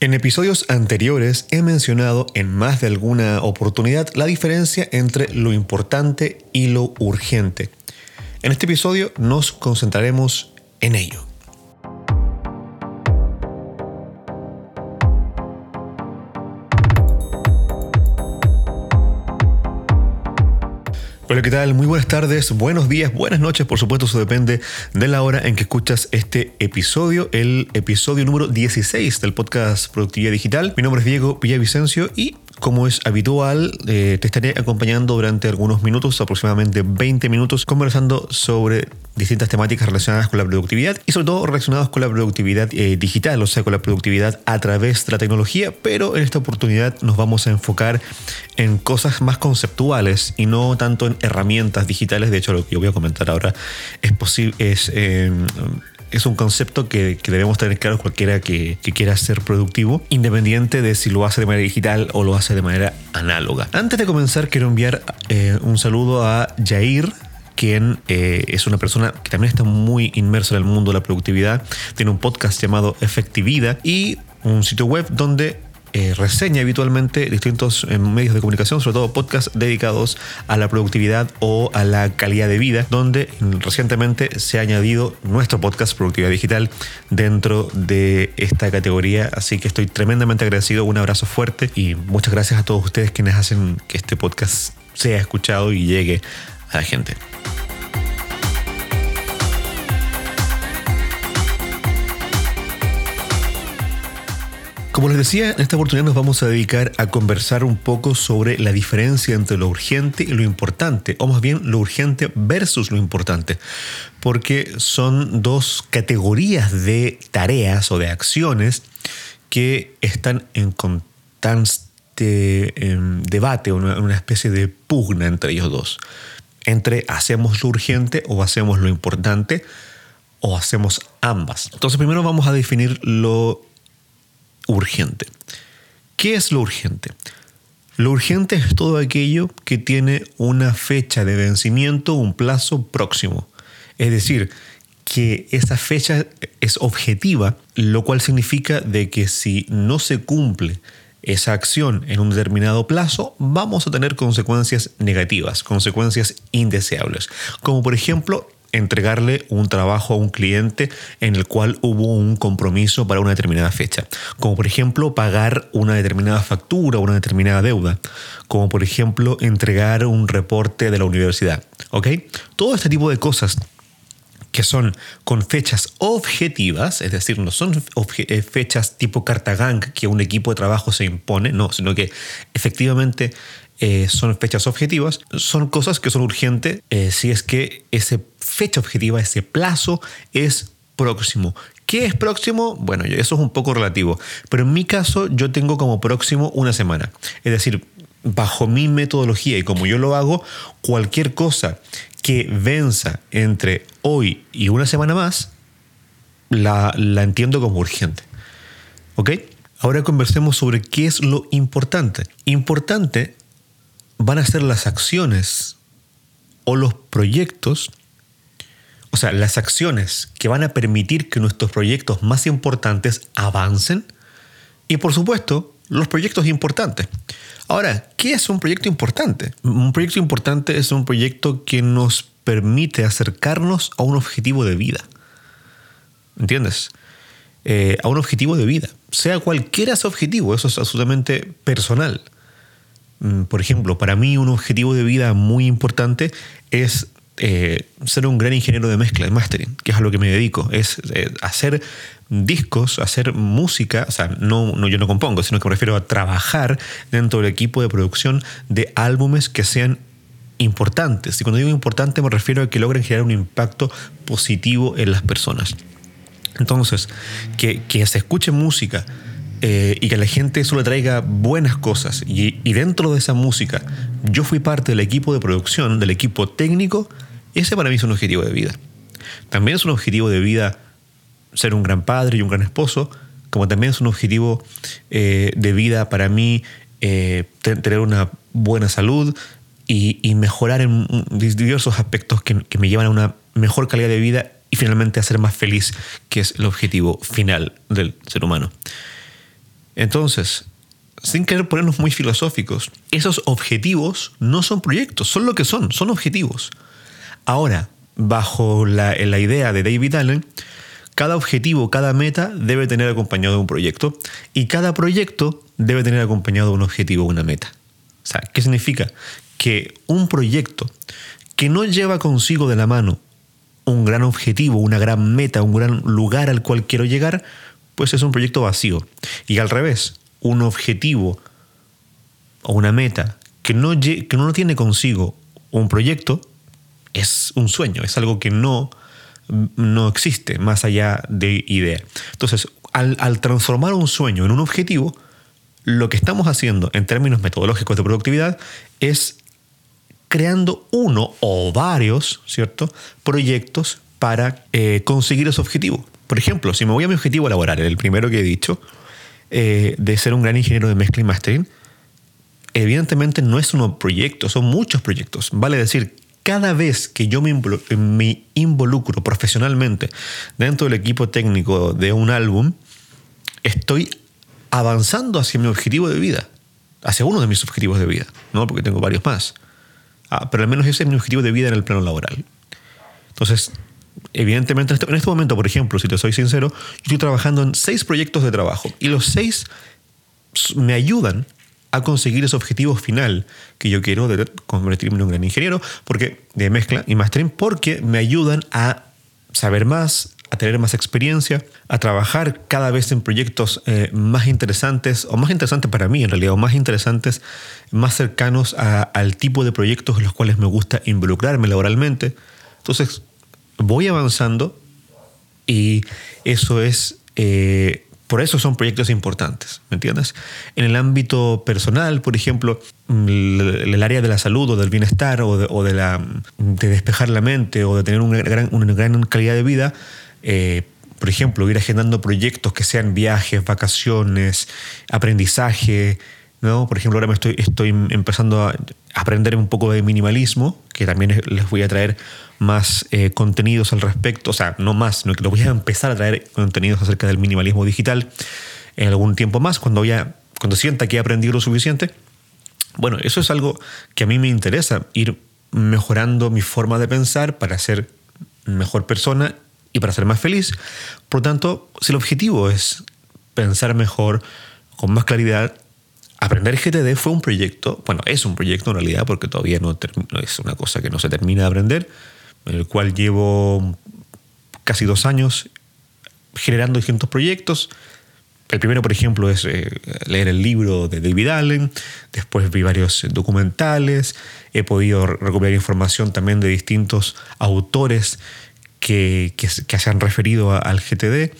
En episodios anteriores he mencionado en más de alguna oportunidad la diferencia entre lo importante y lo urgente. En este episodio nos concentraremos en ello. Hola, ¿qué tal? Muy buenas tardes, buenos días, buenas noches, por supuesto, eso depende de la hora en que escuchas este episodio, el episodio número 16 del podcast Productividad Digital. Mi nombre es Diego Villavicencio y como es habitual, eh, te estaré acompañando durante algunos minutos, aproximadamente 20 minutos, conversando sobre distintas temáticas relacionadas con la productividad y sobre todo relacionadas con la productividad eh, digital, o sea, con la productividad a través de la tecnología, pero en esta oportunidad nos vamos a enfocar en cosas más conceptuales y no tanto en herramientas digitales. De hecho, lo que yo voy a comentar ahora es posible, es... Eh, es un concepto que, debemos tener claro cualquiera que, quiera ser productivo, independiente de si lo hace de manera digital o lo hace de manera análoga. Antes de comenzar, quiero enviar eh, un saludo a Jair, quien eh, es una persona que también está muy inmersa en el mundo de la productividad. Tiene un podcast llamado Efectividad y un sitio web donde eh, reseña habitualmente distintos eh, medios de comunicación, sobre todo podcasts dedicados a la productividad o a la calidad de vida, donde recientemente se ha añadido nuestro podcast Productividad Digital dentro de esta categoría. Así que estoy tremendamente agradecido, un abrazo fuerte y muchas gracias a todos ustedes quienes hacen que este podcast sea escuchado y llegue a la gente. Como les decía, en esta oportunidad nos vamos a dedicar a conversar un poco sobre la diferencia entre lo urgente y lo importante, o más bien lo urgente versus lo importante, porque son dos categorías de tareas o de acciones que están en constante em, debate, una, una especie de pugna entre ellos dos, entre hacemos lo urgente o hacemos lo importante, o hacemos ambas. Entonces primero vamos a definir lo urgente. ¿Qué es lo urgente? Lo urgente es todo aquello que tiene una fecha de vencimiento, un plazo próximo. Es decir, que esa fecha es objetiva, lo cual significa de que si no se cumple esa acción en un determinado plazo, vamos a tener consecuencias negativas, consecuencias indeseables, como por ejemplo entregarle un trabajo a un cliente en el cual hubo un compromiso para una determinada fecha, como por ejemplo pagar una determinada factura, una determinada deuda, como por ejemplo entregar un reporte de la universidad, ¿ok? Todo este tipo de cosas que son con fechas objetivas, es decir, no son eh, fechas tipo cartagang que un equipo de trabajo se impone, no, sino que efectivamente eh, son fechas objetivas, son cosas que son urgentes eh, si es que esa fecha objetiva, ese plazo es próximo. ¿Qué es próximo? Bueno, eso es un poco relativo, pero en mi caso yo tengo como próximo una semana. Es decir, bajo mi metodología y como yo lo hago, cualquier cosa que venza entre hoy y una semana más, la, la entiendo como urgente. ¿Ok? Ahora conversemos sobre qué es lo importante. Importante van a ser las acciones o los proyectos, o sea, las acciones que van a permitir que nuestros proyectos más importantes avancen y por supuesto los proyectos importantes. Ahora, ¿qué es un proyecto importante? Un proyecto importante es un proyecto que nos permite acercarnos a un objetivo de vida. ¿Entiendes? Eh, a un objetivo de vida. Sea cualquiera ese objetivo, eso es absolutamente personal. Mm, por ejemplo, para mí un objetivo de vida muy importante es eh, ser un gran ingeniero de mezcla, de mastering, que es a lo que me dedico, es eh, hacer discos, hacer música, o sea, no, yo no compongo, sino que me refiero a trabajar dentro del equipo de producción de álbumes que sean importantes. Y cuando digo importante me refiero a que logren generar un impacto positivo en las personas. Entonces, que, se escuche música, eh, y que la gente solo traiga buenas cosas. Y, dentro de esa música, yo fui parte del equipo de producción, del equipo técnico, ese para mí es un objetivo de vida. También es un objetivo de vida ser un gran padre y un gran esposo, como también es un objetivo eh, de vida para mí eh, tener una buena salud y, mejorar en diversos aspectos que, que me llevan a una mejor calidad de vida y finalmente a ser más feliz, que es el objetivo final del ser humano. Entonces, sin querer ponernos muy filosóficos, esos objetivos no son proyectos, son lo que son, son objetivos. Ahora, bajo la, idea de David Allen, cada objetivo, cada meta debe tener acompañado de un proyecto y cada proyecto debe tener acompañado de un objetivo, una meta. O sea, ¿qué significa? Que un proyecto que no lleva consigo de la mano un gran objetivo, una gran meta, un gran lugar al cual quiero llegar, pues es un proyecto vacío. Y al revés, un objetivo o una meta que no, que no tiene consigo un proyecto, es un sueño, es algo que no, no existe más allá de idea. Entonces, al, transformar un sueño en un objetivo, lo que estamos haciendo en términos metodológicos de productividad es creando uno o varios, ¿cierto? Proyectos para eh, conseguir ese objetivo. Por ejemplo, si me voy a mi objetivo laboral, el primero que he dicho, eh, de ser un gran ingeniero de mezcla y mastering, evidentemente no es un proyecto, son muchos proyectos. Vale decir, cada vez que yo me, involucro profesionalmente dentro del equipo técnico de un álbum, estoy avanzando hacia mi objetivo de vida, hacia uno de mis objetivos de vida, ¿no? porque tengo varios más. Ah, pero al menos ese es mi objetivo de vida en el plano laboral. Entonces, evidentemente, en este, este momento, por ejemplo, si te soy sincero, yo estoy trabajando en seis proyectos de trabajo y los seis me ayudan a conseguir ese objetivo final que yo quiero de convertirme en un gran ingeniero porque de mezcla y mastering porque me ayudan a saber más, a tener más experiencia, a trabajar cada vez en proyectos eh, más interesantes, o más interesantes para mí en realidad, o más interesantes, más cercanos al tipo de proyectos en los cuales me gusta involucrarme laboralmente. Entonces, voy avanzando y eso es, eh, por eso son proyectos importantes, ¿me entiendes? En el ámbito personal, por ejemplo, el, área de la salud o del bienestar o de, la, de despejar la mente o de tener una gran, una gran calidad de vida, eh, por ejemplo, ir agendando proyectos que sean viajes, vacaciones, aprendizaje, ¿no? Por ejemplo, ahora me estoy, estoy empezando a aprender un poco de minimalismo, que también les voy a traer más eh, contenidos al respecto, o sea, no más, sino que voy a empezar a traer contenidos acerca del minimalismo digital en algún tiempo más, cuando, ya, cuando sienta que he aprendido lo suficiente. Bueno, eso es algo que a mí me interesa, ir mejorando mi forma de pensar para ser mejor persona y para ser más feliz. Por lo tanto, si el objetivo es pensar mejor, con más claridad, aprender GTD fue un proyecto, bueno, es un proyecto en realidad porque todavía no, es una cosa que no se termina de aprender, en el cual llevo casi dos años generando distintos proyectos. El primero, por ejemplo, es eh, leer el libro de David Allen, después vi varios documentales, he podido recuperar información también de distintos autores que, se han referido al GTD,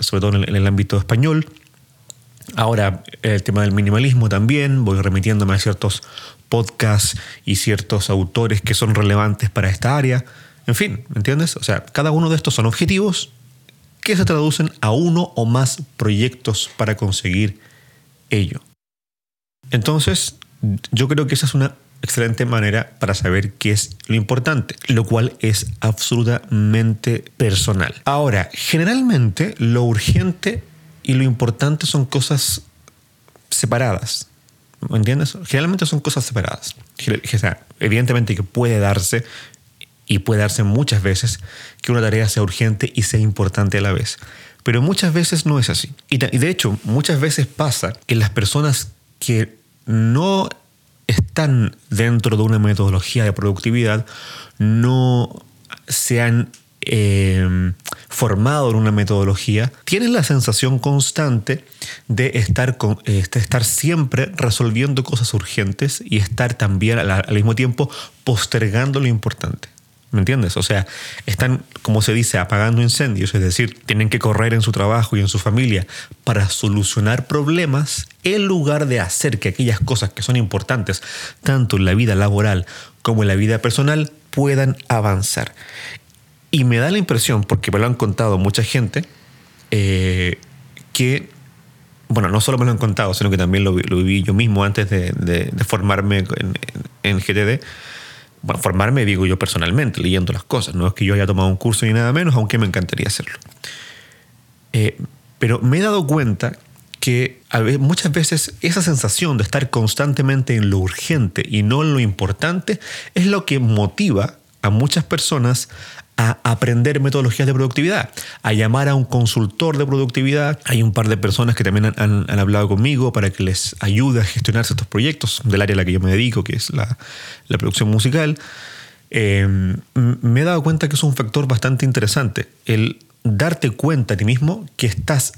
sobre todo en el, ámbito español. Ahora, el tema del minimalismo también, voy remitiéndome a ciertos podcasts y ciertos autores que son relevantes para esta área. En fin, ¿me entiendes? O sea, cada uno de estos son objetivos que se traducen a uno o más proyectos para conseguir ello. Entonces, yo creo que esa es una excelente manera para saber qué es lo importante, lo cual es absolutamente personal. Ahora, generalmente lo urgente y lo importante son cosas separadas. ¿Me entiendes? Generalmente son cosas separadas. evidentemente que puede darse y puede darse muchas veces que una tarea sea urgente y sea importante a la vez. Pero muchas veces no es así. Y de hecho, muchas veces pasa que las personas que no están dentro de una metodología de productividad no se han eh, formado en una metodología, tienen la sensación constante de estar, eh, estar siempre resolviendo cosas urgentes y estar también al mismo tiempo postergando lo importante. ¿Me entiendes? O sea, están, como se dice, apagando incendios, es decir, tienen que correr en su trabajo y en su familia para solucionar problemas en lugar de hacer que aquellas cosas que son importantes, tanto en la vida laboral como en la vida personal, puedan avanzar. Y me da la impresión, porque me lo han contado mucha gente, eh, que, bueno, no solo me lo han contado, sino que también lo, viví yo mismo antes de, formarme en, en GTD, bueno, formarme, digo yo personalmente, leyendo las cosas. No es que yo haya tomado un curso ni nada menos, aunque me encantaría hacerlo. Eh, pero me he dado cuenta que muchas veces esa sensación de estar constantemente en lo urgente y no en lo importante es lo que motiva a muchas personas a aprender metodologías de productividad, a llamar a un consultor de productividad. Hay un par de personas que también han, hablado conmigo para que les ayude a gestionar estos proyectos del área a la que yo me dedico, que es la, producción musical. Eh, me he dado cuenta que es un factor bastante interesante, el darte cuenta a ti mismo que estás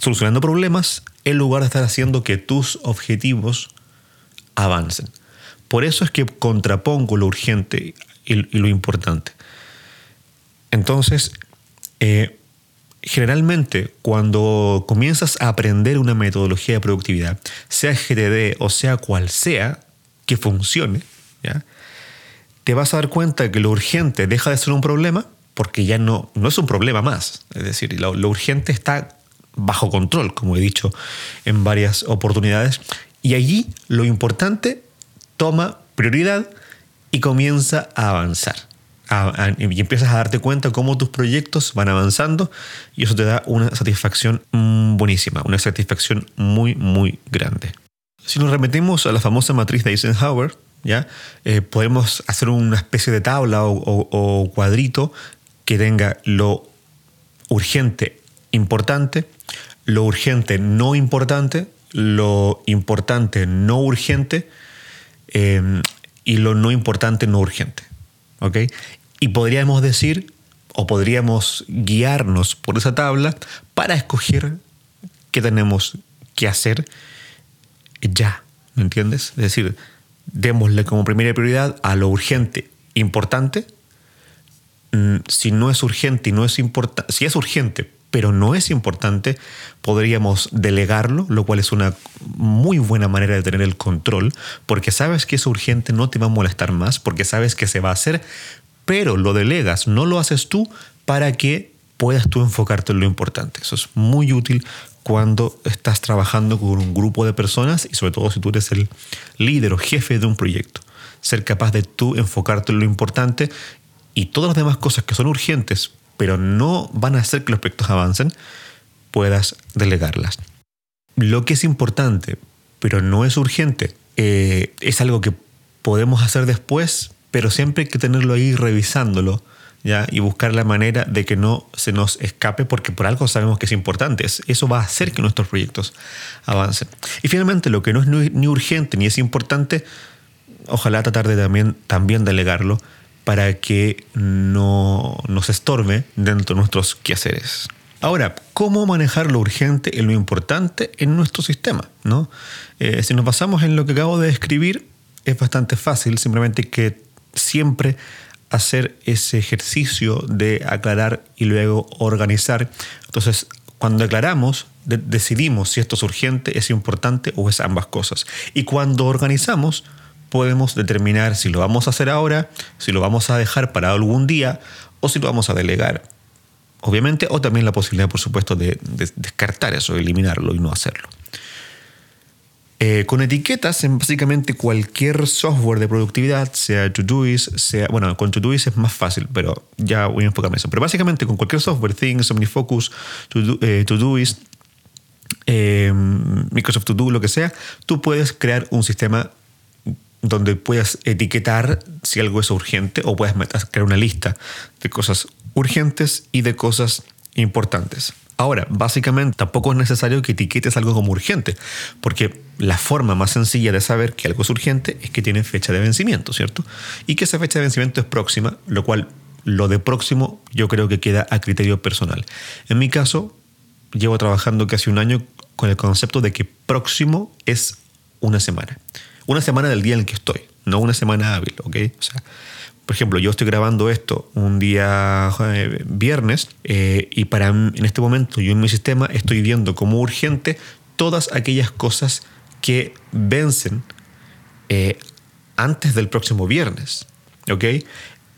solucionando problemas en lugar de estar haciendo que tus objetivos avancen. Por eso es que contrapongo lo urgente y, lo importante. Entonces, eh, generalmente cuando comienzas a aprender una metodología de productividad, sea GTD o sea cual sea, que funcione, te vas a dar cuenta que lo urgente deja de ser un problema porque ya no, no es un problema más. Es decir, lo, lo urgente está bajo control, como he dicho en varias oportunidades. Y allí lo importante toma prioridad y comienza a avanzar. Y empiezas a darte cuenta cómo tus proyectos van avanzando y eso te da una satisfacción mm, buenísima, una satisfacción muy, muy grande. Si nos remetimos a la famosa matriz de Eisenhower, ¿ya? Eh, podemos hacer una especie de tabla o cuadrito que tenga lo urgente importante, lo urgente no importante, lo importante no urgente em, y lo no importante no urgente. ¿Ok? Y podríamos decir, o podríamos guiarnos por esa tabla para escoger qué tenemos que hacer ya. ¿Me entiendes? Es decir, démosle como primera prioridad a lo urgente importante. Mm, si no es urgente y no es importante, si es urgente, pero no es importante, podríamos delegarlo, lo cual es una muy buena manera de tener el control, porque sabes que es urgente, no te va a molestar más, porque sabes que se va a hacer, pero lo delegas, no lo haces tú para que puedas tú enfocarte en lo importante. Eso es muy útil cuando estás trabajando con un grupo de personas y sobre todo si tú eres el líder o jefe de un proyecto. Ser capaz de tú enfocarte en lo importante y todas las demás cosas que son urgentes pero no van a hacer que los proyectos avancen, puedas delegarlas. Lo que es importante, pero no es urgente, eh, es algo que podemos hacer después, pero siempre hay que tenerlo ahí revisándolo. ¿Ya? y buscar la manera de que no se nos escape porque por algo sabemos que es importante. Eso va a hacer que nuestros proyectos avancen. Y finalmente, lo que no es ni urgente ni es importante, ojalá tratar de también, también delegarlo para que no nos estorbe dentro de nuestros quehaceres. Ahora, ¿cómo manejar lo urgente y lo importante en nuestro sistema? Eh, si nos basamos en lo que acabo de describir, es bastante fácil, simplemente que siempre hacer ese ejercicio de aclarar y luego organizar. Entonces, cuando aclaramos, decidimos si esto es urgente, es importante o es ambas cosas. Y cuando organizamos, podemos determinar si lo vamos a hacer ahora, si lo vamos a dejar para algún día o si lo vamos a delegar. Obviamente, o también la posibilidad, por supuesto, de, descartar eso, eliminarlo y no hacerlo. Eh, con etiquetas en básicamente cualquier software de productividad, sea Todoist, sea. Bueno, con Todoist es más fácil, pero ya voy a enfocarme en eso. Pero básicamente con cualquier software, Things, OmniFocus, eh, Todoist, eh, Microsoft To Do, lo que sea, tú puedes crear un sistema donde puedas etiquetar si algo es urgente o puedes crear una lista de cosas urgentes y de cosas importantes. Ahora, básicamente tampoco es necesario que etiquetes algo como urgente, porque la forma más sencilla de saber que algo es urgente es que tiene fecha de vencimiento, ¿cierto? Y que esa fecha de vencimiento es próxima, lo cual lo de próximo yo creo que queda a criterio personal. En mi caso, llevo trabajando casi un año con el concepto de que próximo es una semana una semana del día en el que estoy, no una semana hábil, ¿ok? O sea, por ejemplo, yo estoy grabando esto un día eh, viernes eh, y para en este momento yo en mi sistema estoy viendo como urgente todas aquellas cosas que vencen eh, antes del próximo viernes, ¿ok?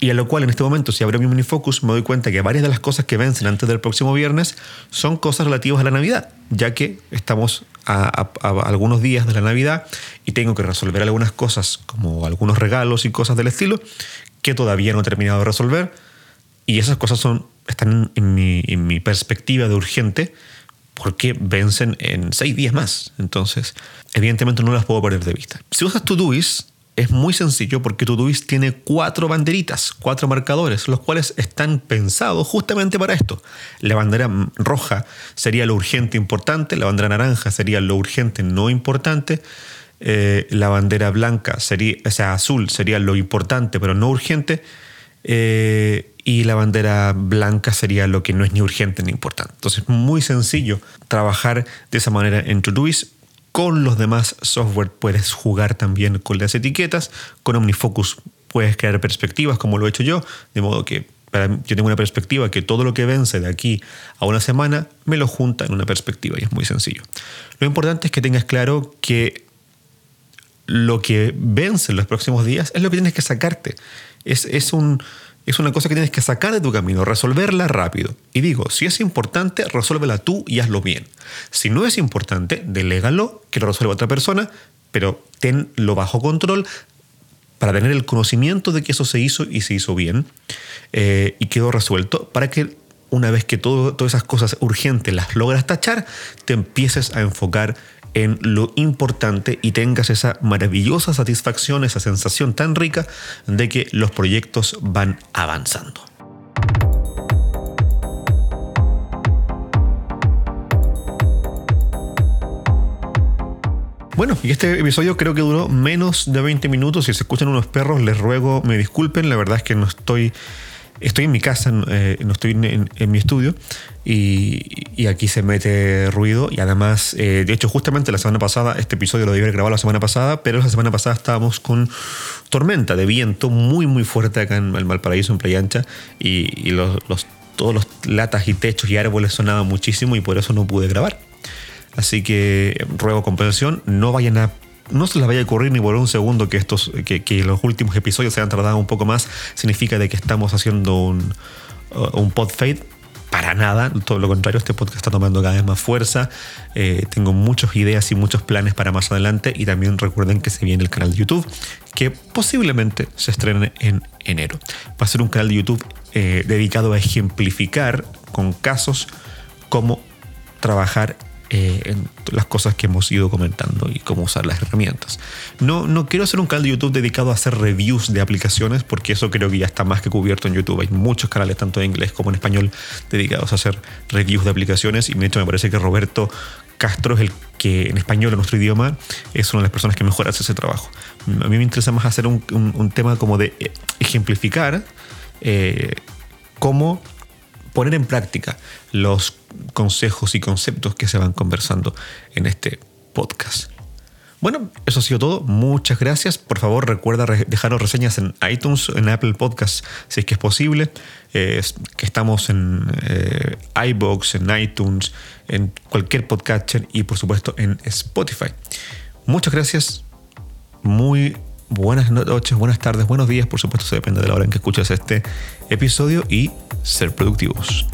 Y a lo cual en este momento, si abro mi minifocus, me doy cuenta que varias de las cosas que vencen antes del próximo viernes son cosas relativas a la Navidad, ya que estamos a, algunos días de la Navidad y tengo que resolver algunas cosas, como algunos regalos y cosas del estilo, que todavía no he terminado de resolver. Y esas cosas son, están en mi, perspectiva de urgente, porque vencen en seis días más. Entonces, evidentemente no las puedo perder de vista. Si usas Todoist, es muy sencillo porque Todoist tiene cuatro banderitas, cuatro marcadores, los cuales están pensados justamente para esto. La bandera roja sería lo urgente importante, la bandera naranja sería lo urgente no importante, eh, la bandera blanca sería, o sea, azul sería lo importante pero no urgente, eh, y la bandera blanca sería lo que no es ni urgente ni importante. Entonces es muy sencillo trabajar de esa manera en Todoist. Con los demás software puedes jugar también con las etiquetas. Con OmniFocus puedes crear perspectivas como lo he hecho yo, de modo que yo tengo una perspectiva que todo lo que vence de aquí a una semana me lo junta en una perspectiva y es muy sencillo. Lo importante es que tengas claro que lo que vence en los próximos días es lo que tienes que sacarte. Es, es un, es una cosa que tienes que sacar de tu camino, resolverla rápido. Y digo, si es importante, resuélvela tú y hazlo bien. Si no es importante, delégalo, que lo resuelva otra persona, pero tenlo bajo control para tener el conocimiento de que eso se hizo y se hizo bien eh, y quedó resuelto para que una vez que todas esas cosas urgentes las logras tachar, te empieces a enfocar en lo importante y tengas esa maravillosa satisfacción, esa sensación tan rica de que los proyectos van avanzando. Bueno, y este episodio creo que duró menos de 20 minutos. Si se escuchan unos perros, les ruego me disculpen. La verdad es que no estoy estoy en mi casa, eh, no estoy en, mi estudio y, aquí se mete ruido y además, eh, de hecho justamente la semana pasada, este episodio lo debí haber grabado la semana pasada, pero la semana pasada estábamos con tormenta de viento muy muy fuerte acá en el Malparaíso, en Playa Ancha y, los, todos los latas y techos y árboles sonaban muchísimo y por eso no pude grabar. Así que ruego comprensión, no vayan a no se les vaya a ocurrir ni por un segundo que, estos, que, los últimos episodios se hayan tardado un poco más, significa de que estamos haciendo un, uh, un pod fade. Para nada, todo lo contrario, este podcast está tomando cada vez más fuerza. Eh, tengo muchas ideas y muchos planes para más adelante. Y también recuerden que se viene el canal de YouTube, que posiblemente se estrene en enero. Va a ser un canal de YouTube eh, dedicado a ejemplificar con casos cómo trabajar eh, en las cosas que hemos ido comentando y cómo usar las herramientas. No, no quiero hacer un canal de YouTube dedicado a hacer reviews de aplicaciones, porque eso creo que ya está más que cubierto en YouTube. Hay muchos canales, tanto en inglés como en español, dedicados a hacer reviews de aplicaciones. Y de hecho me parece que Roberto Castro es el que en español, en nuestro idioma, es una de las personas que mejor hace ese trabajo. A mí me interesa más hacer un, tema como de eh, ejemplificar eh, cómo poner en práctica los consejos y conceptos que se van conversando en este podcast. Bueno, eso ha sido todo. Muchas gracias. Por favor, recuerda dejaros reseñas en iTunes, en Apple Podcasts, si es que es posible. que estamos en eh, iBox, en iTunes, en cualquier podcatcher y, por supuesto, en Spotify. Muchas gracias. Muy buenas noches, buenas tardes, buenos días. Por supuesto, se depende de la hora en que escuchas este episodio y ser productivos.